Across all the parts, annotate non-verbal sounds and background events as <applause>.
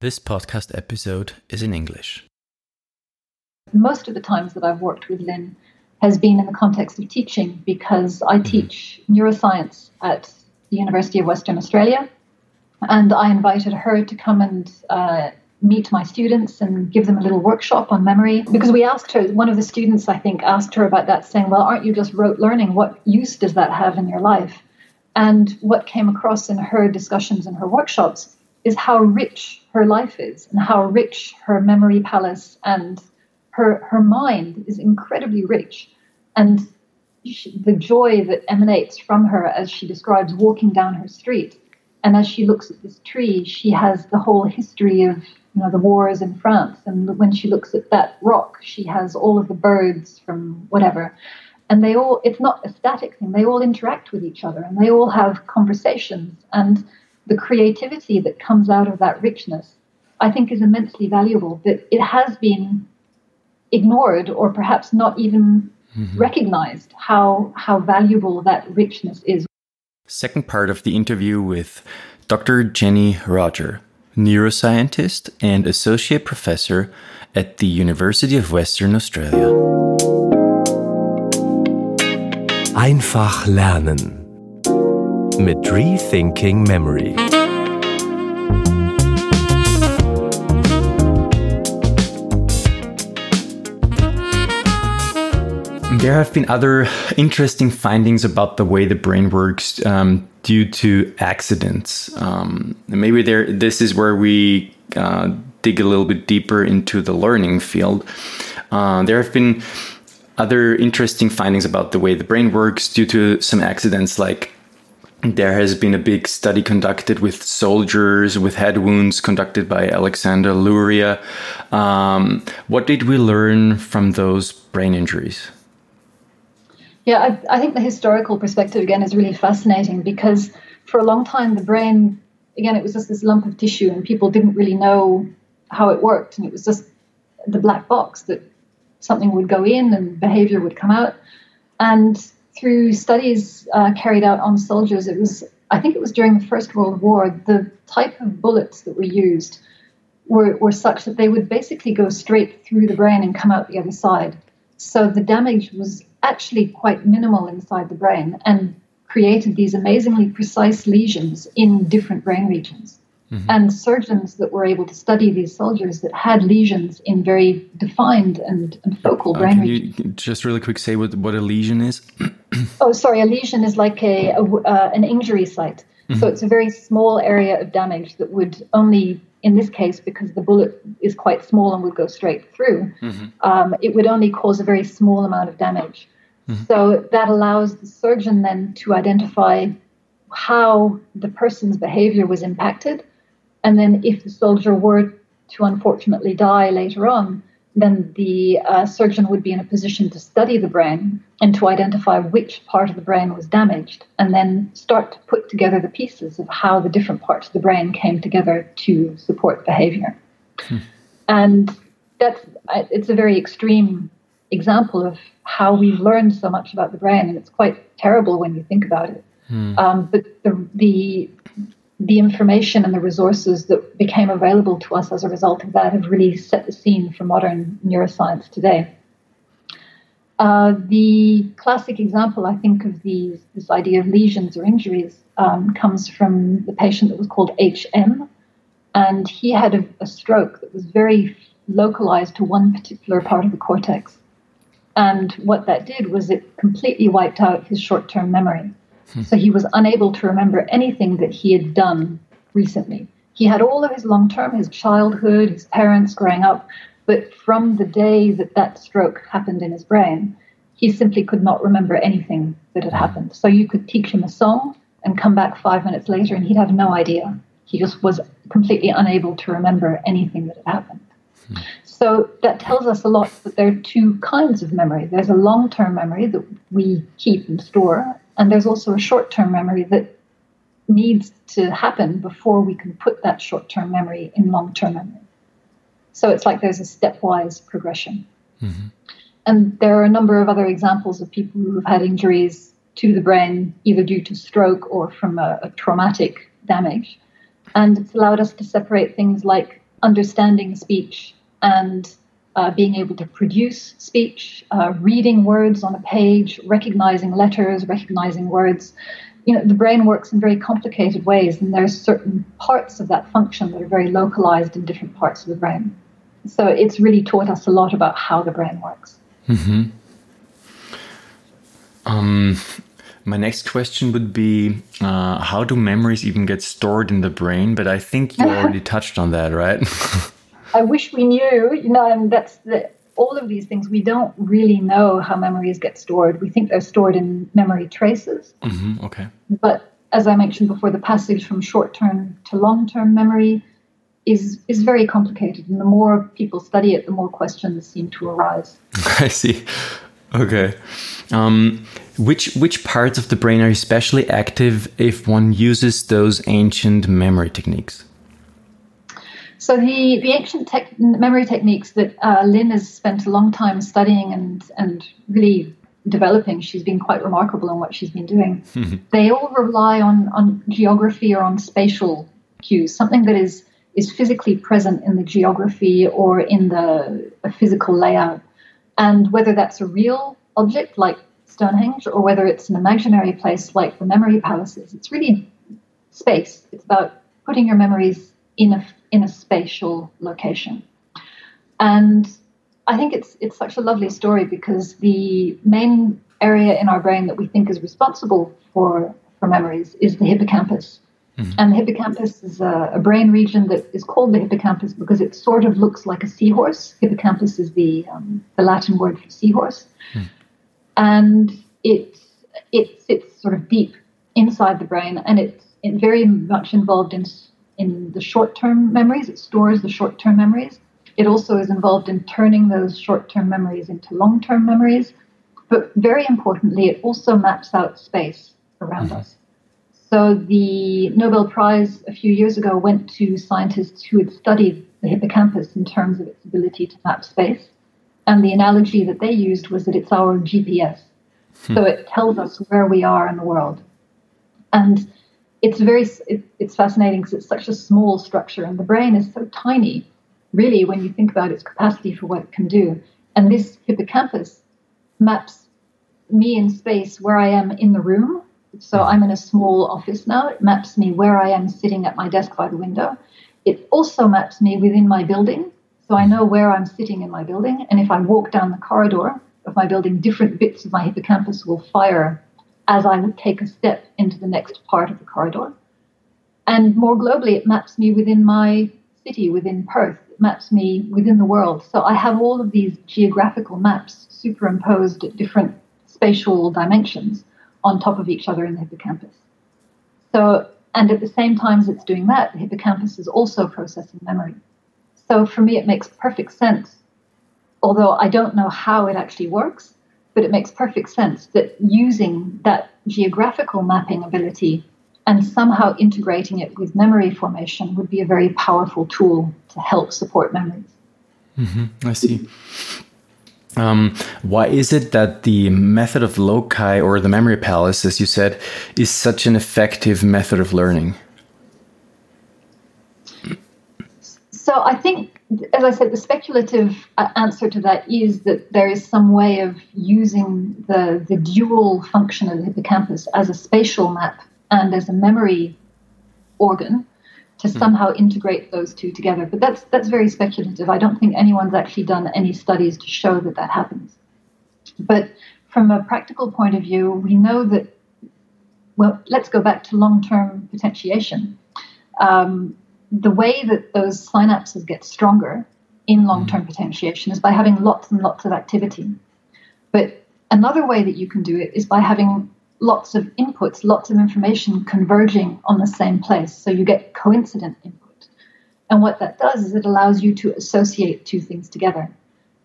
This podcast episode is in English. Most of the times that I've worked with Lynne has been in the context of teaching because I teach neuroscience at the University of Western Australia. And I invited her to come and uh, meet my students and give them a little workshop on memory. Because we asked her, one of the students, I think, asked her about that, saying, Well, aren't you just rote learning? What use does that have in your life? And what came across in her discussions and her workshops is how rich her life is and how rich her memory palace and her her mind is incredibly rich. And she, the joy that emanates from her as she describes walking down her street and as she looks at this tree she has the whole history of you know the wars in France. And when she looks at that rock she has all of the birds from whatever. And they all it's not a static thing. They all interact with each other and they all have conversations. And the creativity that comes out of that richness, I think is immensely valuable. But it has been ignored or perhaps not even mm-hmm. recognized how how valuable that richness is. Second part of the interview with Dr. Jenny Rodger, neuroscientist and associate professor at the University of Western Australia. Einfach lernen mit Rethinking Memory. There have been other interesting findings about the way the brain works um, due to accidents. Um, maybe there, this is where we uh, dig a little bit deeper into the learning field. Uh, there have been other interesting findings about the way the brain works due to some accidents, like there has been a big study conducted with soldiers with head wounds conducted by Alexander Luria. Um, what did we learn from those brain injuries? Yeah, I, I, think the historical perspective again is really fascinating because for a long time the brain, again, it was just this lump of tissue and people didn't really know how it worked. And it was just the black box that something would go in and behavior would come out. And through studies uh, carried out on soldiers, it was, I think it was during the First World War, the type of bullets that were used were, were such that they would basically go straight through the brain and come out the other side. So the damage was actually quite minimal inside the brain and created these amazingly precise lesions in different brain regions. Mm-hmm. And surgeons that were able to study these soldiers that had lesions in very defined and, and focal uh, brain can regions. You just really quick say what, what a lesion is? <clears throat> oh, sorry. A lesion is like a, a uh, an injury site. Mm-hmm. So it's a very small area of damage that would only, in this case, because the bullet is quite small and would go straight through, mm-hmm. um, it would only cause a very small amount of damage. Mm-hmm. So that allows the surgeon then to identify how the person's behavior was impacted and then, if the soldier were to unfortunately die later on, then the uh, surgeon would be in a position to study the brain and to identify which part of the brain was damaged, and then start to put together the pieces of how the different parts of the brain came together to support behavior. Hmm. And that's it's a very extreme example of how we've learned so much about the brain, and it's quite terrible when you think about it. Hmm. Um, but the, the the information and the resources that became available to us as a result of that have really set the scene for modern neuroscience today. Uh, the classic example, I think, of these, this idea of lesions or injuries um, comes from the patient that was called HM. And he had a, a stroke that was very localized to one particular part of the cortex. And what that did was it completely wiped out his short term memory. Hmm. So he was unable to remember anything that he had done recently. He had all of his long term, his childhood, his parents growing up, but from the day that that stroke happened in his brain, he simply could not remember anything that had happened. So you could teach him a song and come back five minutes later and he'd have no idea. He just was completely unable to remember anything that had happened. Hmm. So that tells us a lot that there are two kinds of memory. There's a long term memory that we keep and store, and there's also a short term memory that needs to happen before we can put that short term memory in long term memory. So it's like there's a stepwise progression. Mm-hmm. And there are a number of other examples of people who have had injuries to the brain, either due to stroke or from a, a traumatic damage. And it's allowed us to separate things like understanding speech and uh, being able to produce speech, uh, reading words on a page, recognizing letters, recognizing words. You know, the brain works in very complicated ways, and there's certain parts of that function that are very localized in different parts of the brain. So it's really taught us a lot about how the brain works. Mm-hmm. Um, my next question would be uh, How do memories even get stored in the brain? But I think you <laughs> already touched on that, right? <laughs> I wish we knew, you know, and that's the, all of these things. We don't really know how memories get stored. We think they're stored in memory traces. Mm-hmm, okay. But as I mentioned before, the passage from short term to long term memory is is very complicated, and the more people study it, the more questions seem to arise. <laughs> I see. Okay. Um, which which parts of the brain are especially active if one uses those ancient memory techniques? So the, the ancient tech, memory techniques that uh, Lynne has spent a long time studying and and really developing, she's been quite remarkable in what she's been doing. <laughs> they all rely on on geography or on spatial cues, something that is is physically present in the geography or in the physical layout. And whether that's a real object like Stonehenge or whether it's an imaginary place like the memory palaces, it's really space. It's about putting your memories in a, in a spatial location. And I think it's it's such a lovely story because the main area in our brain that we think is responsible for for memories is the hippocampus. Mm-hmm. And the hippocampus is a, a, brain region that is called the hippocampus because it sort of looks like a seahorse. Hippocampus is the, um, the Latin word for seahorse. Mm. And it, it sits sort of deep inside the brain and it's very much involved in, in the short term memories. It stores the short term memories. It also is involved in turning those short term memories into long term memories. But very importantly, it also maps out space around mm-hmm. us. So the Nobel Prize a few years ago went to scientists who had studied the hippocampus in terms of its ability to map space. And the analogy that they used was that it's our GPS. Hmm. So it tells us where we are in the world. And it's very it, it's fascinating because it's such a small structure and the brain is so tiny really when you think about its capacity for what it can do and this hippocampus maps me in space where i am in the room so mm-hmm. I'm in a small office now. It maps me where I am sitting at my desk by the window. It also maps me within my building. So I know where I'm sitting in my building. And if I walk down the corridor of my building, different bits of my hippocampus will fire as I would take a step into the next part of the corridor. And more globally, it maps me within my city, within Perth. It maps me within the world. So I have all of these geographical maps superimposed at different spatial dimensions on top of each other in the hippocampus. So, and at the same time as it's doing that, the hippocampus is also processing memory. So for me, it makes perfect sense, although I don't know how it actually works, but it makes perfect sense that using that geographical mapping ability and somehow integrating it with memory formation would be a very powerful tool to help support memories. Mm-hmm, I see. Um, why is it that the method of loci or the memory palace, as you said, is such an effective method of learning? So I think, as I said, the speculative uh, answer to that is that there is some way of using the, the dual function of the hippocampus as a spatial map and as a memory organ to hmm. somehow integrate those two together. But that's that's very speculative. I don't think anyone's actually done any studies to show that that happens. But from a practical point of view, we know that. Well, let's go back to long-term potentiation. Um, the way that those synapses get stronger in long-term hmm. potentiation is by having lots and lots of activity. But another way that you can do it is by having lots of inputs, lots of information converging on the same place. So you get coincident input. And what that does is it allows you to associate two things together.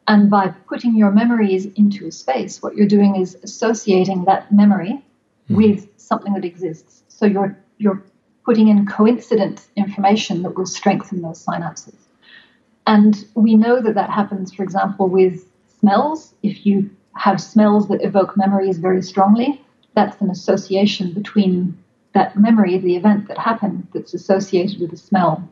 And by putting your memories into a space, what you're doing is associating that memory mm-hmm. with something that exists. So you're you're putting in coincident information that will strengthen those synapses. And we know that that happens, for example, with smells. If you have smells that evoke memories very strongly, that's an association between that memory the event that happened that's associated with the smell.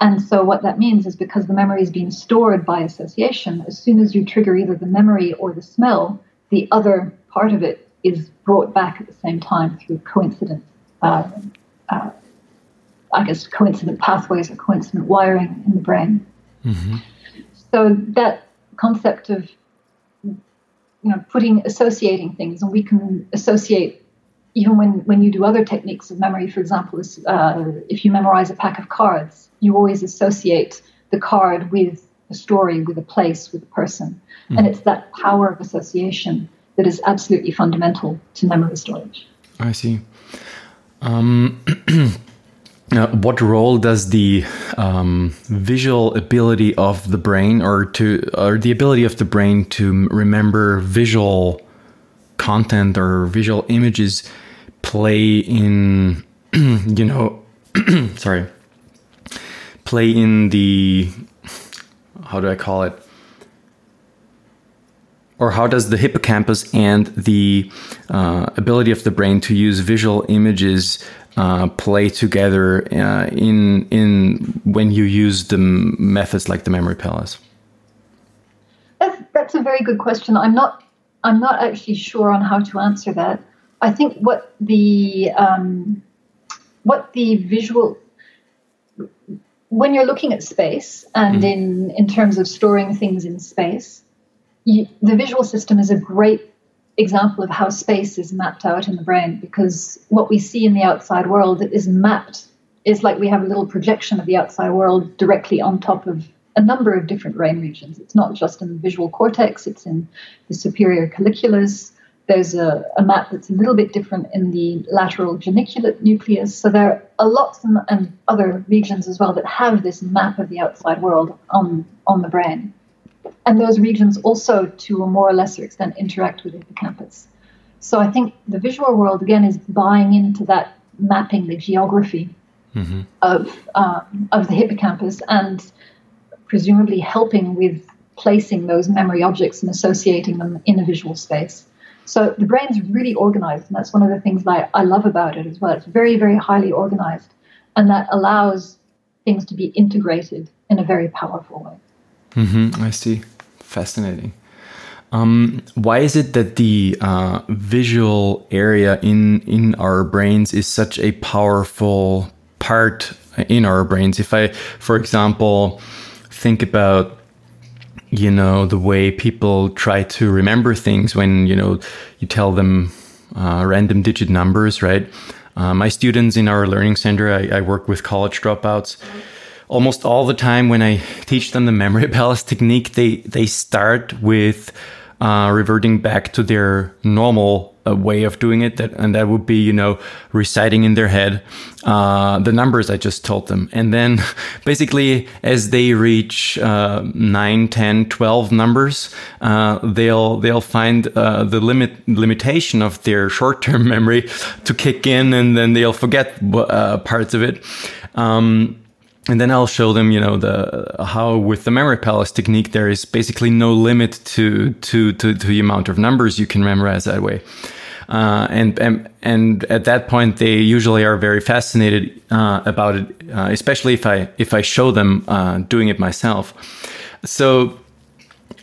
And so what that means is because the memory is being stored by association, as soon as you trigger either the memory or the smell, the other part of it is brought back at the same time through coincidence. uh, uh, I guess, coincident pathways or coincident wiring in the brain. Mm-hmm. So that concept of you know putting associating things, and we can associate even when, when you do other techniques of memory, for example, is, uh, if you memorize a pack of cards, you always associate the card with a story, with a place, with a person. Mm. And it's that power of association that is absolutely fundamental to memory storage. I see. Um, <clears throat> what role does the um, visual ability of the brain, or to, or the ability of the brain to remember visual content or visual images, play in <clears throat> you know <clears throat> sorry play in the how do i call it or how does the hippocampus and the uh, ability of the brain to use visual images uh, play together uh, in in when you use the methods like the memory palace? That's that's a very good question. I'm not I'm not actually sure on how to answer that. I think what the um, what the visual when you're looking at space and mm. in in terms of storing things in space, you, the visual system is a great example of how space is mapped out in the brain because what we see in the outside world is mapped is like we have a little projection of the outside world directly on top of a number of different brain regions. It's not just in the visual cortex, it's in the superior colliculus, there's a, a, map that's a little bit different in the lateral geniculate nucleus. So there are lots and, and other regions as well that have this map of the outside world on, on the brain. And those regions also, to a more or lesser extent, interact with the hippocampus. So I think the visual world, again, is buying into that mapping, the geography mm-hmm. of, um, of the hippocampus, and presumably helping with placing those memory objects and associating them in a visual space. So the brain's really organized, and that's one of the things that I love about it as well. It's very, very highly organized, and that allows things to be integrated in a very powerful way. Mm-hmm, I see. Fascinating. Um, why is it that the uh, visual area in in our brains is such a powerful part in our brains? If I, for example, think about you know the way people try to remember things when you know you tell them uh, random digit numbers right uh, my students in our learning center I, I, work with college dropouts almost all the time when i teach them the memory <laughs> palace technique they they start with uh, reverting back to their normal uh, way of doing it that and that would be you know reciting in their head uh, the numbers i just told them. And then <laughs> basically as they reach uh, 9 10 12 numbers uh, they'll they'll find uh, the limit limitation of their <laughs> short-term memory to kick in and then they'll forget uh, parts of it. Um, and then I'll show them, you know, the how with the memory palace technique there is basically no limit to to to, to the amount of numbers you can memorize that way. Uh, and, and and at that point they usually are very fascinated uh, about it, uh, especially if I if I show them uh, doing it myself. So,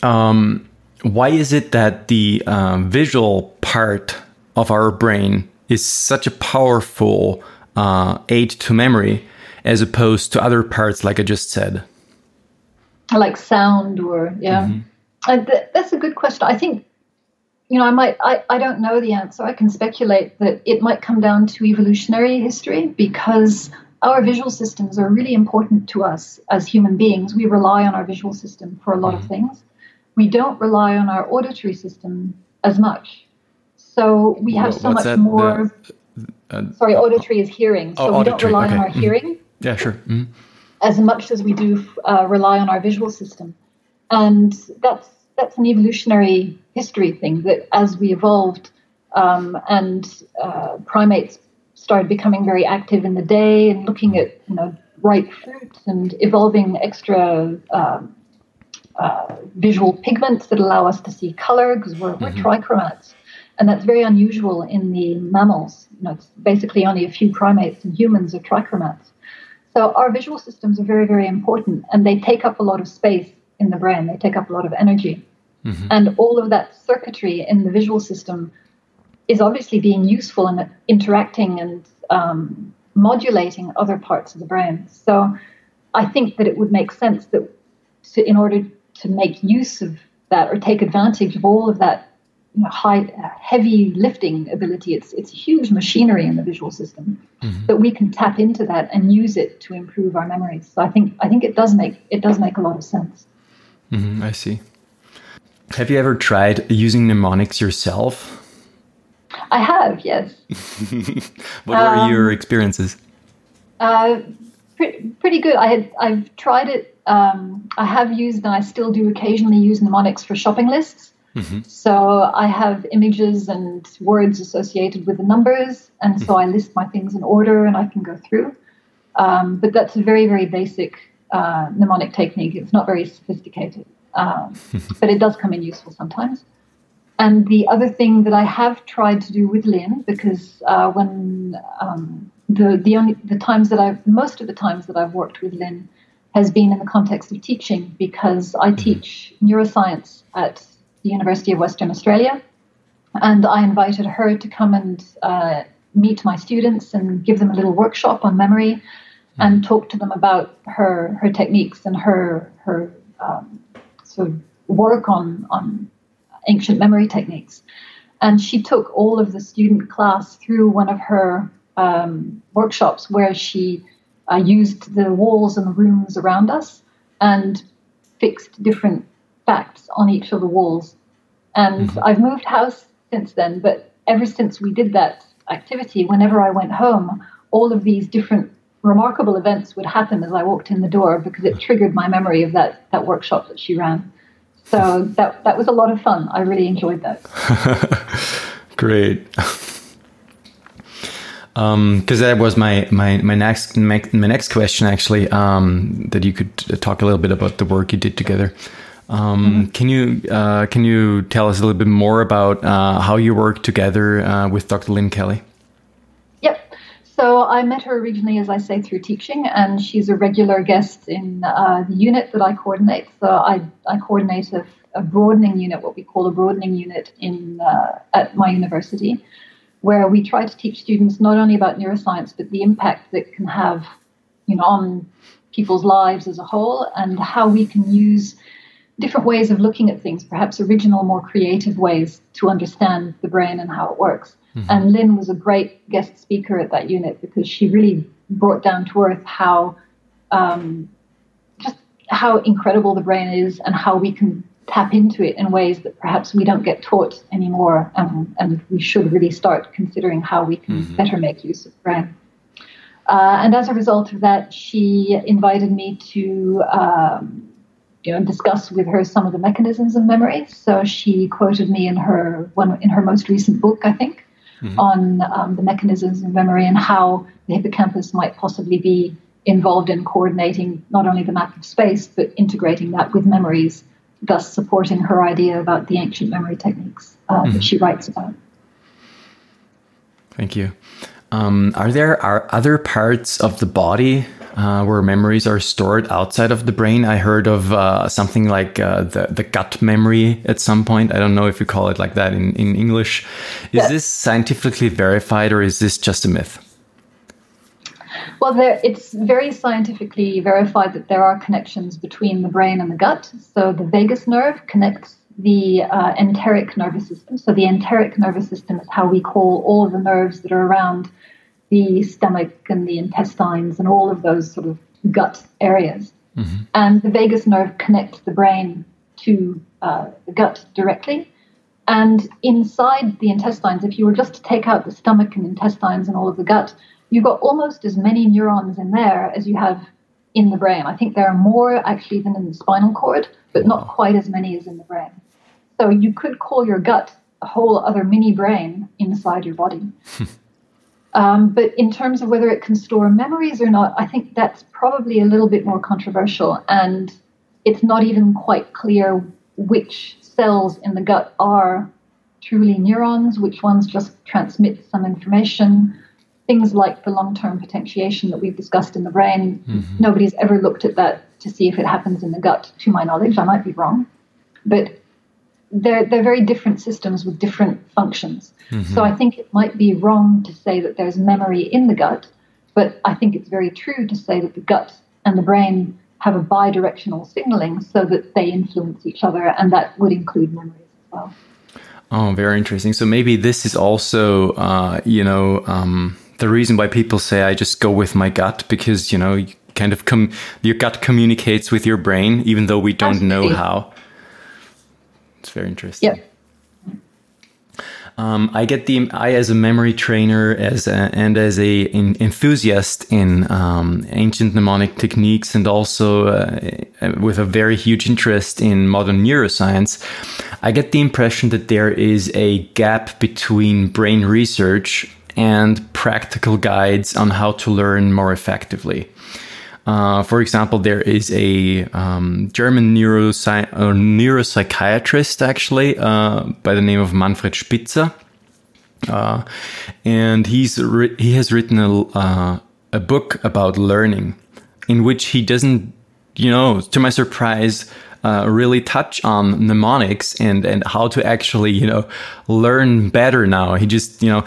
um, why is it that the uh, visual part of our brain is such a powerful uh, aid to memory? As opposed to other parts, like I just said? Like sound, or yeah, mm-hmm. th- that's a good question. I think you know, I might, I, I don't know the answer. I can speculate that it might come down to evolutionary history because our visual systems are really important to us as human beings. We rely on our visual system for a lot mm-hmm. of things. We don't rely on our auditory system as much. So we have well, so much that? more. The, uh, sorry, auditory is hearing. So oh, we don't rely okay. on our mm-hmm. hearing. Yeah, sure. Mm-hmm. As much as we do uh, rely on our visual system, and that's that's an evolutionary history thing. That as we evolved um, and uh, primates started becoming very active in the day and looking at you know ripe fruit and evolving extra um, uh, visual pigments that allow us to see color because we're, mm-hmm. we're trichromats. And that's very unusual in the mammals. You know, it's basically only a few primates and humans are trichromats. So our visual systems are very, very important and they take up a lot of space in the brain. They take up a lot of energy. Mm-hmm. And all of that circuitry in the visual system is obviously being useful in interacting and um, modulating other parts of the brain. So I think that it would make sense that to, in order to make use of that or take advantage of all of that you know, high, uh, heavy lifting ability. It's it's huge machinery in the visual system mm-hmm. that we can tap into that and use it to improve our memories. So I think I think it does make it does make a lot of sense. Mm-hmm, I see. Have you ever tried using mnemonics yourself? I have, yes. <laughs> what were um, your experiences? Uh, pretty, pretty good. I had I've tried it. Um, I have used and I still do occasionally use mnemonics for shopping lists. Mm-hmm. So I have images and words associated with the numbers, and so I list my things in order and I can go through. Um, but that's a very, very basic uh, mnemonic technique. It's not very sophisticated, um, <laughs> but it does come in useful sometimes. And the other thing that I have tried to do with Lynne, because uh, when um, the the only the times that I've most of the times that I've worked with Lynne has been in the context of teaching, because I mm-hmm. teach neuroscience at University of Western Australia. And I invited her to come and uh, meet my students and give them a little workshop on memory and hmm. talk to them about her her techniques and her her um, sort of work on on ancient memory techniques. And she took all of the student class through one of her um, workshops where she uh, used the walls and the rooms around us and fixed different facts on each of the walls. And mm-hmm. I've moved house since then, but ever since we did that activity, whenever I went home, all of these different remarkable events would happen as I walked in the door because it triggered my memory of that, that workshop that she ran. So that, that was a lot of fun. I really enjoyed that. <laughs> Great. because um, that was my my my next my, my next question actually um, that you could talk a little bit about the work you did together um. Can you uh, can you tell us a little bit more about uh, how you work together uh, with Dr. Lynne Kelly? Yep. So I met her originally, as I say, through teaching, and she's a regular guest in uh, the unit that I coordinate. So I, I coordinate a, a, broadening unit, what we call a broadening unit in uh, at my university, where we try to teach students not only about neuroscience but the impact that can have, you know, on people's lives as a whole, and how we can use different ways of looking at things, perhaps original, more creative ways to understand the brain and how it works. Mm-hmm. And Lynne was a great guest speaker at that unit because she really brought down to earth how um, just how incredible the brain is and how we can tap into it in ways that perhaps we don't get taught anymore. Um, and we should really start considering how we can mm-hmm. better make use of brain. Uh, and as a result of that, she invited me to um, you know, discuss with her some of the mechanisms of memory. So she quoted me in her one in her most recent book, I think, mm-hmm. on um, the mechanisms of memory and how the hippocampus might possibly be involved in coordinating not only the map of space but integrating that with memories, thus supporting her idea about the ancient memory techniques uh, mm-hmm. that she writes about. Thank you. Um, are there are other parts of the body uh, where memories are stored outside of the brain. I heard of uh, something like uh, the, the gut memory at some point. I don't know if you call it like that in, in English. Is this scientifically verified or is this just a myth? Well, there, it's very scientifically verified that there are connections between the brain and the gut. So the vagus nerve connects the uh, enteric nervous system. So the enteric nervous system is how we call all the nerves that are around the stomach and the intestines and all of those sort of gut areas. Mm-hmm. And the vagus nerve connects the brain to uh, the gut directly. And inside the intestines, if you were just to take out the stomach and intestines and all of the gut, you've got almost as many neurons in there as you have in the brain. I think there are more actually than in the spinal cord, but not quite as many as in the brain. So you could call your gut a whole other mini brain inside your body. <laughs> Um, but in terms of whether it can store memories or not, I think that's probably a little bit more controversial. And it's not even quite clear which cells in the gut are truly neurons, which ones just transmit some information. things like the long term potentiation that we've discussed in the brain, mm-hmm. nobody's ever looked at that to see if it happens in the gut, to my knowledge. I might be wrong. But they're, they're very different systems with different functions. Mm-hmm. So I think it might be wrong to say that there's memory in the gut, but I think it's very true to say that the gut and the brain have a bidirectional signaling so that they influence each other, and that would include memories as well. Oh, very interesting. So maybe this is also, uh, you know, um, the reason why people say I just go with my gut because you know, you kind of com- your gut communicates with your brain, even though we don't Absolutely. know how. It's very interesting. Yeah. Um, I get the I as a memory trainer as a, and as a in, enthusiast in um, ancient mnemonic techniques and also uh, with a very huge interest in modern neuroscience. I get the impression that there is a gap between brain research and practical guides on how to learn more effectively. Uh, for example, there is a um, German neurosci- uh, neuropsychiatrist, actually, uh, by the name of Manfred Spitzer. Uh, and he's he has written a, uh, a book about learning in which he doesn't, you know, to my surprise, uh, really touch on mnemonics and and how to actually you know learn better now. He just you know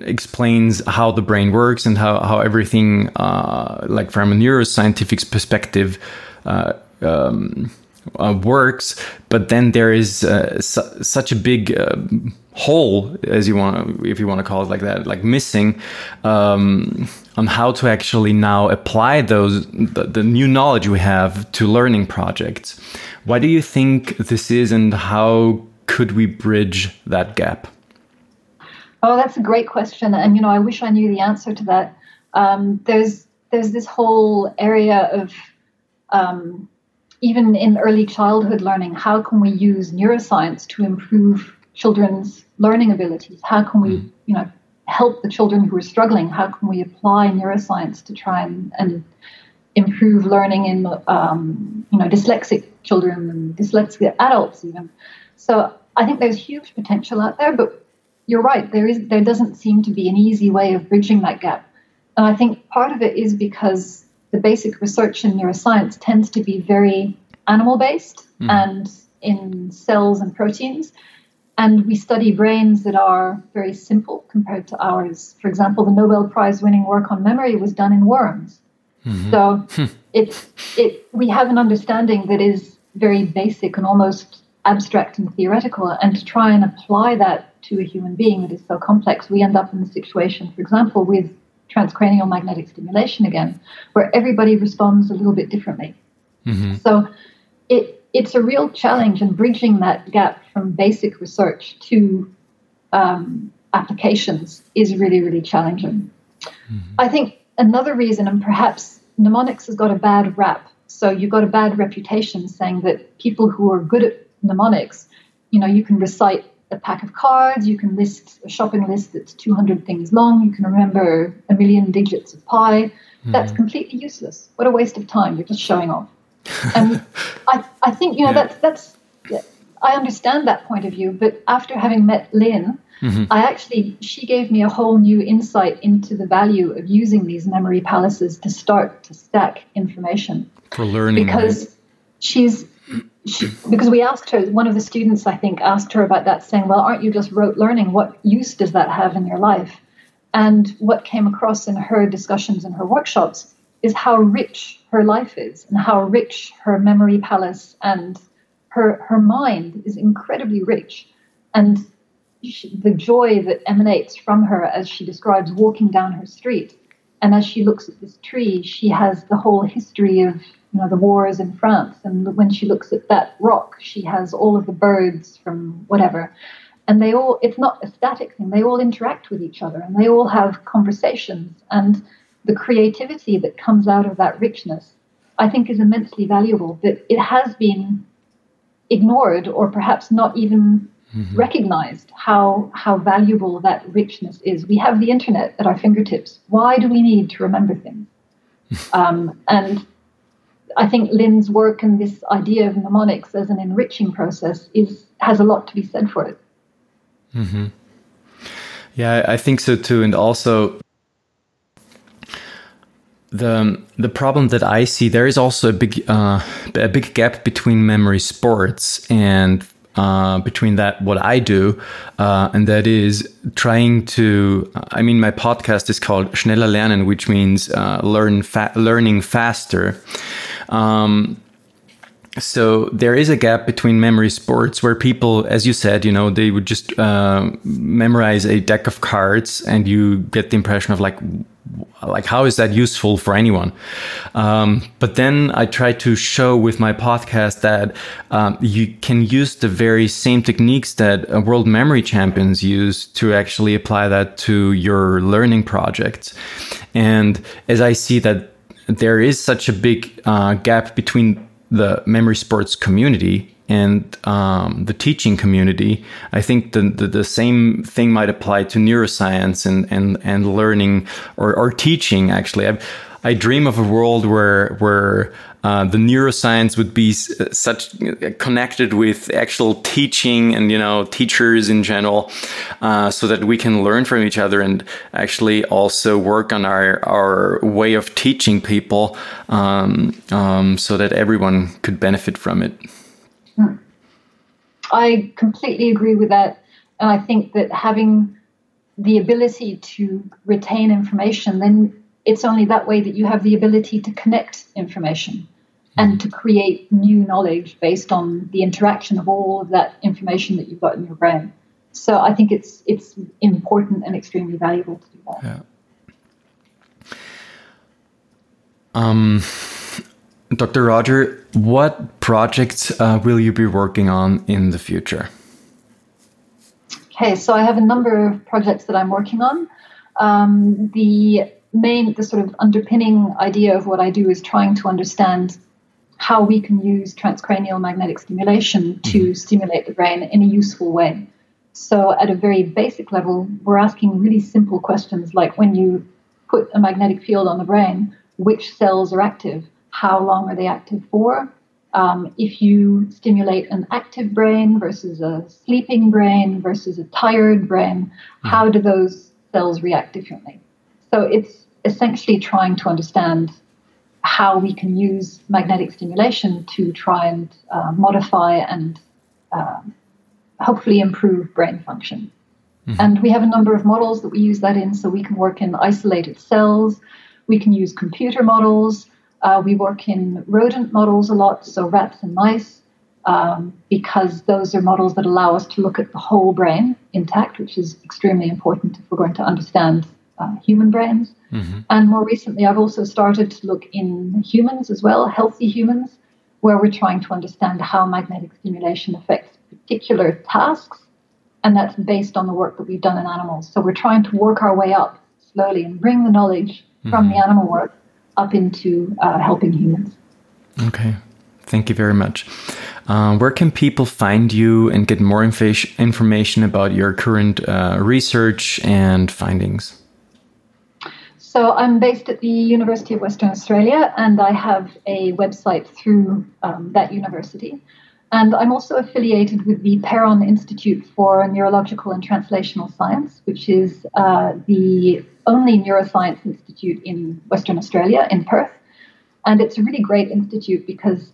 explains how the brain works and how how everything uh, like from a neuroscientific perspective uh, um, uh, works, but then there is uh, su- such a big uh, hole, as you want, if you want to call it like that, like missing um, on how to actually now apply those the, the, new knowledge we have to learning projects. Why do you think this is, and how could we bridge that gap? Oh, that's a great question, and you know, I wish I knew the answer to that. Um, there's there's this whole area of um, even in early childhood learning, how can we use neuroscience to improve children's learning abilities? How can we, mm. you know, help the children who are struggling? How can we apply neuroscience to try and, and improve learning in, um, you know, dyslexic children and dyslexic adults even? So I think there's huge potential out there, but you're right. There is there doesn't seem to be an easy way of bridging that gap, and I think part of it is because the basic research in neuroscience tends to be very animal based mm. and in cells and proteins. And we study brains that are very simple compared to ours. For example, the Nobel Prize winning work on memory was done in worms. Mm-hmm. So hmm. it, it, we have an understanding that is very basic and almost abstract and theoretical. And to try and apply that to a human being that is so complex, we end up in the situation, for example, with transcranial magnetic stimulation again, where everybody responds a little bit differently. Mm-hmm. So it, it's a real challenge, and bridging that gap from basic research to um, applications is really, really challenging. Mm-hmm. I think another reason, and perhaps mnemonics has got a bad rap. So you've got a bad reputation saying that people who are good at mnemonics, you know, you can recite a pack of cards, you can list a shopping list that's 200 things long, you can remember a million digits of pi. Mm-hmm. That's completely useless. What a waste of time. You're just showing off. <laughs> And I, I think, you know, yeah. that's, that's, I understand that point of view, but after having met Lynne, mm-hmm. I actually, she gave me a whole new insight into the value of using these memory palaces to start to stack information. For learning. Because right? she's she, because we asked her, one of the students, I think, asked her about that, saying, Well, aren't you just rote learning? What use does that have in your life? And what came across in her discussions and her workshops is how rich her life is and how rich her memory palace and her, her mind is incredibly rich. And she, the joy that emanates from her as she describes walking down her street. And as she looks at this tree, she has the whole history of you know, the wars in France. And when she looks at that rock, she has all of the birds from whatever. And they all, it's not a static thing, they all interact with each other and they all have conversations. And the creativity that comes out of that richness, I think, is immensely valuable. But it has been ignored or perhaps not even mm-hmm. recognized how, how valuable that richness is. We have the internet at our fingertips. Why do we need to remember things? <laughs> um, and I think Lynne's work and this idea of mnemonics as an enriching process is has a lot to be said for it. Mm-hmm. Yeah, I think so too. And also, the the problem that I see there is also a big uh, a big gap between memory sports and uh, between that what I do, uh, and that is trying to. I mean, my podcast is called Schneller Lernen, which means uh, learn fa- learning faster. Um, so there is a gap between memory sports where people as you said you know they would just uh, memorize a deck of cards and you get the impression of like like how is that useful for anyone? Um, but then i try to show with my podcast that um, you can use the very same techniques that uh, world memory champions use to actually apply that to your learning projects. And as i see that there is such a big uh, gap between the memory sports community and um, the teaching community, I think the, the, the, same thing might apply to neuroscience and, and, and learning or, or teaching, actually. I've, I dream of a world where where uh, the neuroscience would be such connected with actual teaching and you know teachers in general, uh, so that we can learn from each other and actually also work on our our way of teaching people, um, um, so that everyone could benefit from it. I completely agree with that, and I think that having the ability to retain information then it's only that way that you have the ability to connect information and to create new knowledge based on the interaction of all of that information that you've got in your brain. So I think it's it's important and extremely valuable to do that. Yeah. Um, Dr. Rodger, what projects uh, will you be working on in the future? Okay, so I have a number of projects that I'm working on. Um, the main, the sort of underpinning idea of what I do is trying to understand how we can use transcranial magnetic stimulation to mm-hmm. stimulate the brain in a useful way. So, at a very basic level, we're asking really simple questions like when you put a magnetic field on the brain, which cells are active? How long are they active for? Um, if you stimulate an active brain versus a sleeping brain versus a tired brain, mm-hmm. how do those cells react differently? So it's essentially trying to understand how we can use magnetic stimulation to try and uh, modify and uh, hopefully improve brain function. Mm-hmm. And we have a number of models that we use that in, so we can work in isolated cells, we can use computer models, uh, we work in rodent models a lot, so rats and mice, um, because those are models that allow us to look at the whole brain intact, which is extremely important if we're going to understand uh, human brains. Mm-hmm. And more recently, I've also started to look in humans as well, healthy humans, where we're trying to understand how magnetic stimulation affects particular tasks. And that's based on the work that we've done in animals. So we're trying to work our way up slowly and bring the knowledge mm-hmm. from the animal work up into uh, helping humans. Okay. Thank you very much. Uh, where can people find you and get more inf- information about your current uh, research and findings? So I'm based at the University of Western Australia, and I have a website through um, that university. And I'm also affiliated with the Perron Institute for Neurological and Translational Science, which is uh, the only neuroscience institute in Western Australia, in Perth. And it's a really great institute because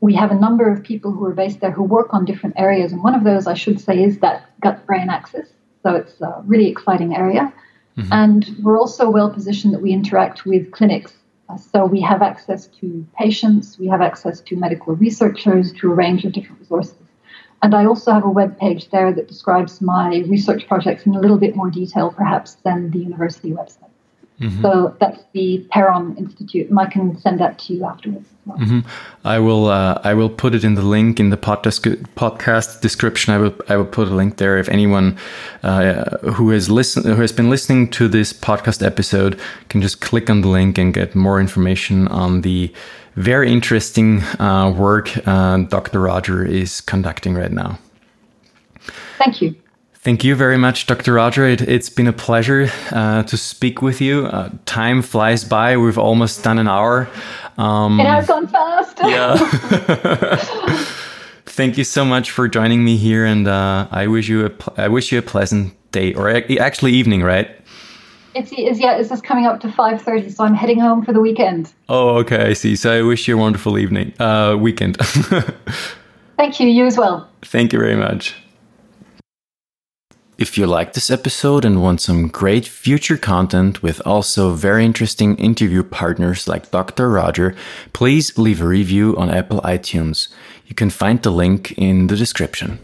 we have a number of people who are based there who work on different areas. And one of those, I should say, is that gut brain axis. So it's a really exciting area. Mm-hmm. And we're also well positioned that we interact with clinics. So we have access to patients, we have access to medical researchers, to a range of different resources. And I also have a web page there that describes my research projects in a little bit more detail, perhaps, than the university website. Mm-hmm. So that's the Perron Institute, and I can send that to you afterwards. Well. Mm-hmm. I will. Uh, I will put it in the link in the podcast podcast description. I will. I will put a link there if anyone uh, who has listened, who has been listening to this podcast episode, can just click on the link and get more information on the very interesting uh, work uh, Dr. Rodger is conducting right now. Thank you. Thank you very much, Dr. Rodger. It, has been a pleasure uh, to speak with you. Uh, time flies by. We've almost done an hour. Um, it has gone fast. yeah. <laughs> <laughs> Thank you so much for joining me here, and uh, I wish you a I wish you a pleasant day, or actually evening, right? It's, it's yeah, it's just coming up to five thirty, so I'm heading home for the weekend. Oh, okay, I see. So I wish you a wonderful evening, uh, weekend. <laughs> Thank you. You as well. Thank you very much. If you like this episode and want some great future content with also very interesting interview partners like Dr. Rodger, please leave a review on Apple iTunes. You can find the link in the description.